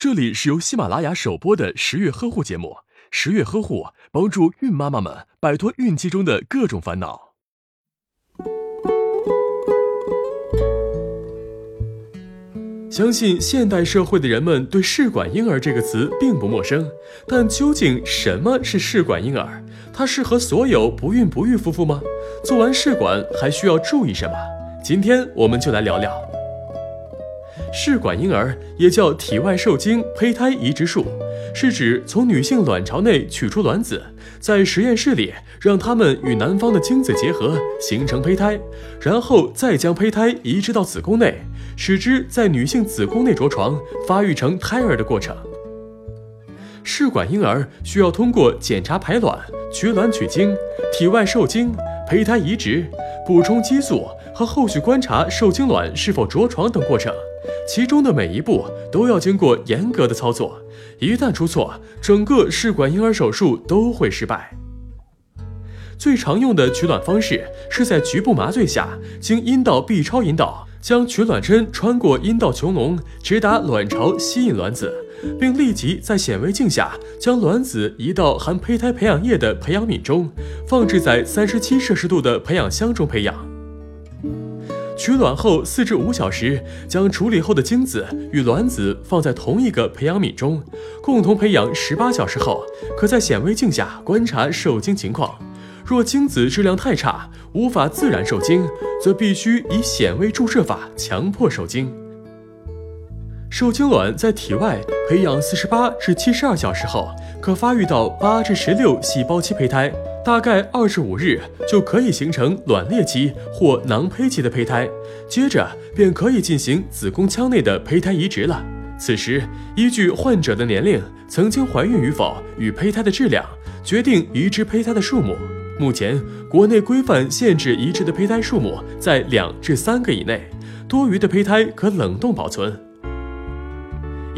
这里是由喜马拉雅首播的十月呵护节目。十月呵护帮助孕妈妈们摆脱孕期中的各种烦恼。相信现代社会的人们对“试管婴儿”这个词并不陌生，但究竟什么是试管婴儿？它适合所有不孕不育夫妇吗？做完试管还需要注意什么？今天我们就来聊聊。试管婴儿也叫体外受精胚胎移植术，是指从女性卵巢内取出卵子，在实验室里让它们与男方的精子结合，形成胚胎，然后再将胚胎移植到子宫内，使之在女性子宫内着床，发育成胎儿的过程。试管婴儿需要通过检查排卵、取卵取精、体外受精、胚胎移植、补充激素和后续观察受精卵是否着床等过程。其中的每一步都要经过严格的操作，一旦出错，整个试管婴儿手术都会失败。最常用的取卵方式是在局部麻醉下，经阴道 B 超引导，将取卵针穿过阴道穹窿，直达卵巢，吸引卵子，并立即在显微镜下将卵子移到含胚胎培养液的培养皿中，放置在三十七摄氏度的培养箱中培养。取卵后四至五小时，将处理后的精子与卵子放在同一个培养皿中，共同培养十八小时后，可在显微镜下观察受精情况。若精子质量太差，无法自然受精，则必须以显微注射法强迫受精。受精卵在体外培养四十八至七十二小时后，可发育到八至十六细胞期胚胎，大概二十五日就可以形成卵裂期或囊胚期的胚胎，接着便可以进行子宫腔内的胚胎移植了。此时，依据患者的年龄、曾经怀孕与否与胚胎的质量，决定移植胚胎的数目。目前，国内规范限制移植的胚胎数目在两至三个以内，多余的胚胎可冷冻保存。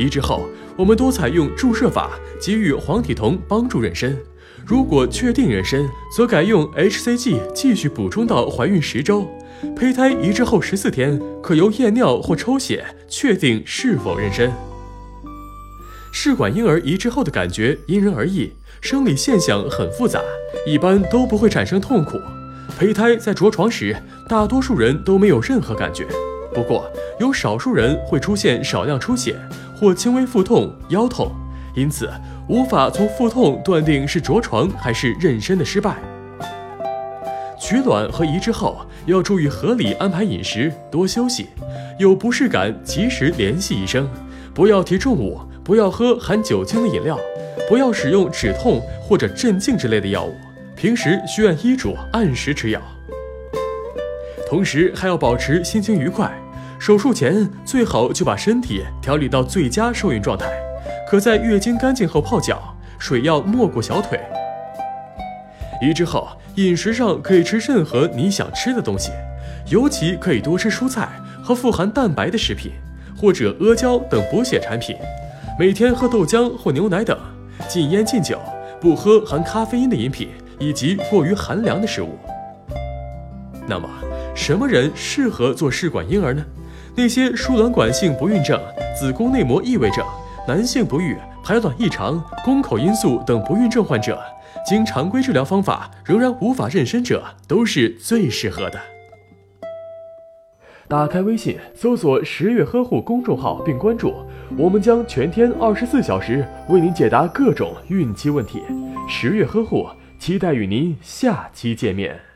移植后，我们多采用注射法，给予黄体酮帮助妊娠。如果确定妊娠，则改用 hCG 继续补充到怀孕十周。胚胎移植后十四天，可由验尿或抽血确定是否妊娠。试管婴儿移植后的感觉因人而异，生理现象很复杂，一般都不会产生痛苦。胚胎在着床时，大多数人都没有任何感觉。不过，有少数人会出现少量出血。或轻微腹痛、腰痛，因此无法从腹痛断定是着床还是妊娠的失败。取卵和移植后要注意合理安排饮食，多休息，有不适感及时联系医生，不要提重物，不要喝含酒精的饮料，不要使用止痛或者镇静之类的药物，平时需按医嘱按时吃药，同时还要保持心情愉快。手术前最好就把身体调理到最佳受孕状态，可在月经干净后泡脚，水要没过小腿。移植后饮食上可以吃任何你想吃的东西，尤其可以多吃蔬菜和富含蛋白的食品，或者阿胶等补血产品。每天喝豆浆或牛奶等，禁烟禁酒，不喝含咖啡因的饮品以及过于寒凉的食物。那么，什么人适合做试管婴儿呢？那些输卵管性不孕症、子宫内膜异位症、男性不育、排卵异常、宫口因素等不孕症患者，经常规治疗方法仍然无法妊娠者，都是最适合的。打开微信，搜索“十月呵护”公众号并关注，我们将全天二十四小时为您解答各种孕期问题。十月呵护，期待与您下期见面。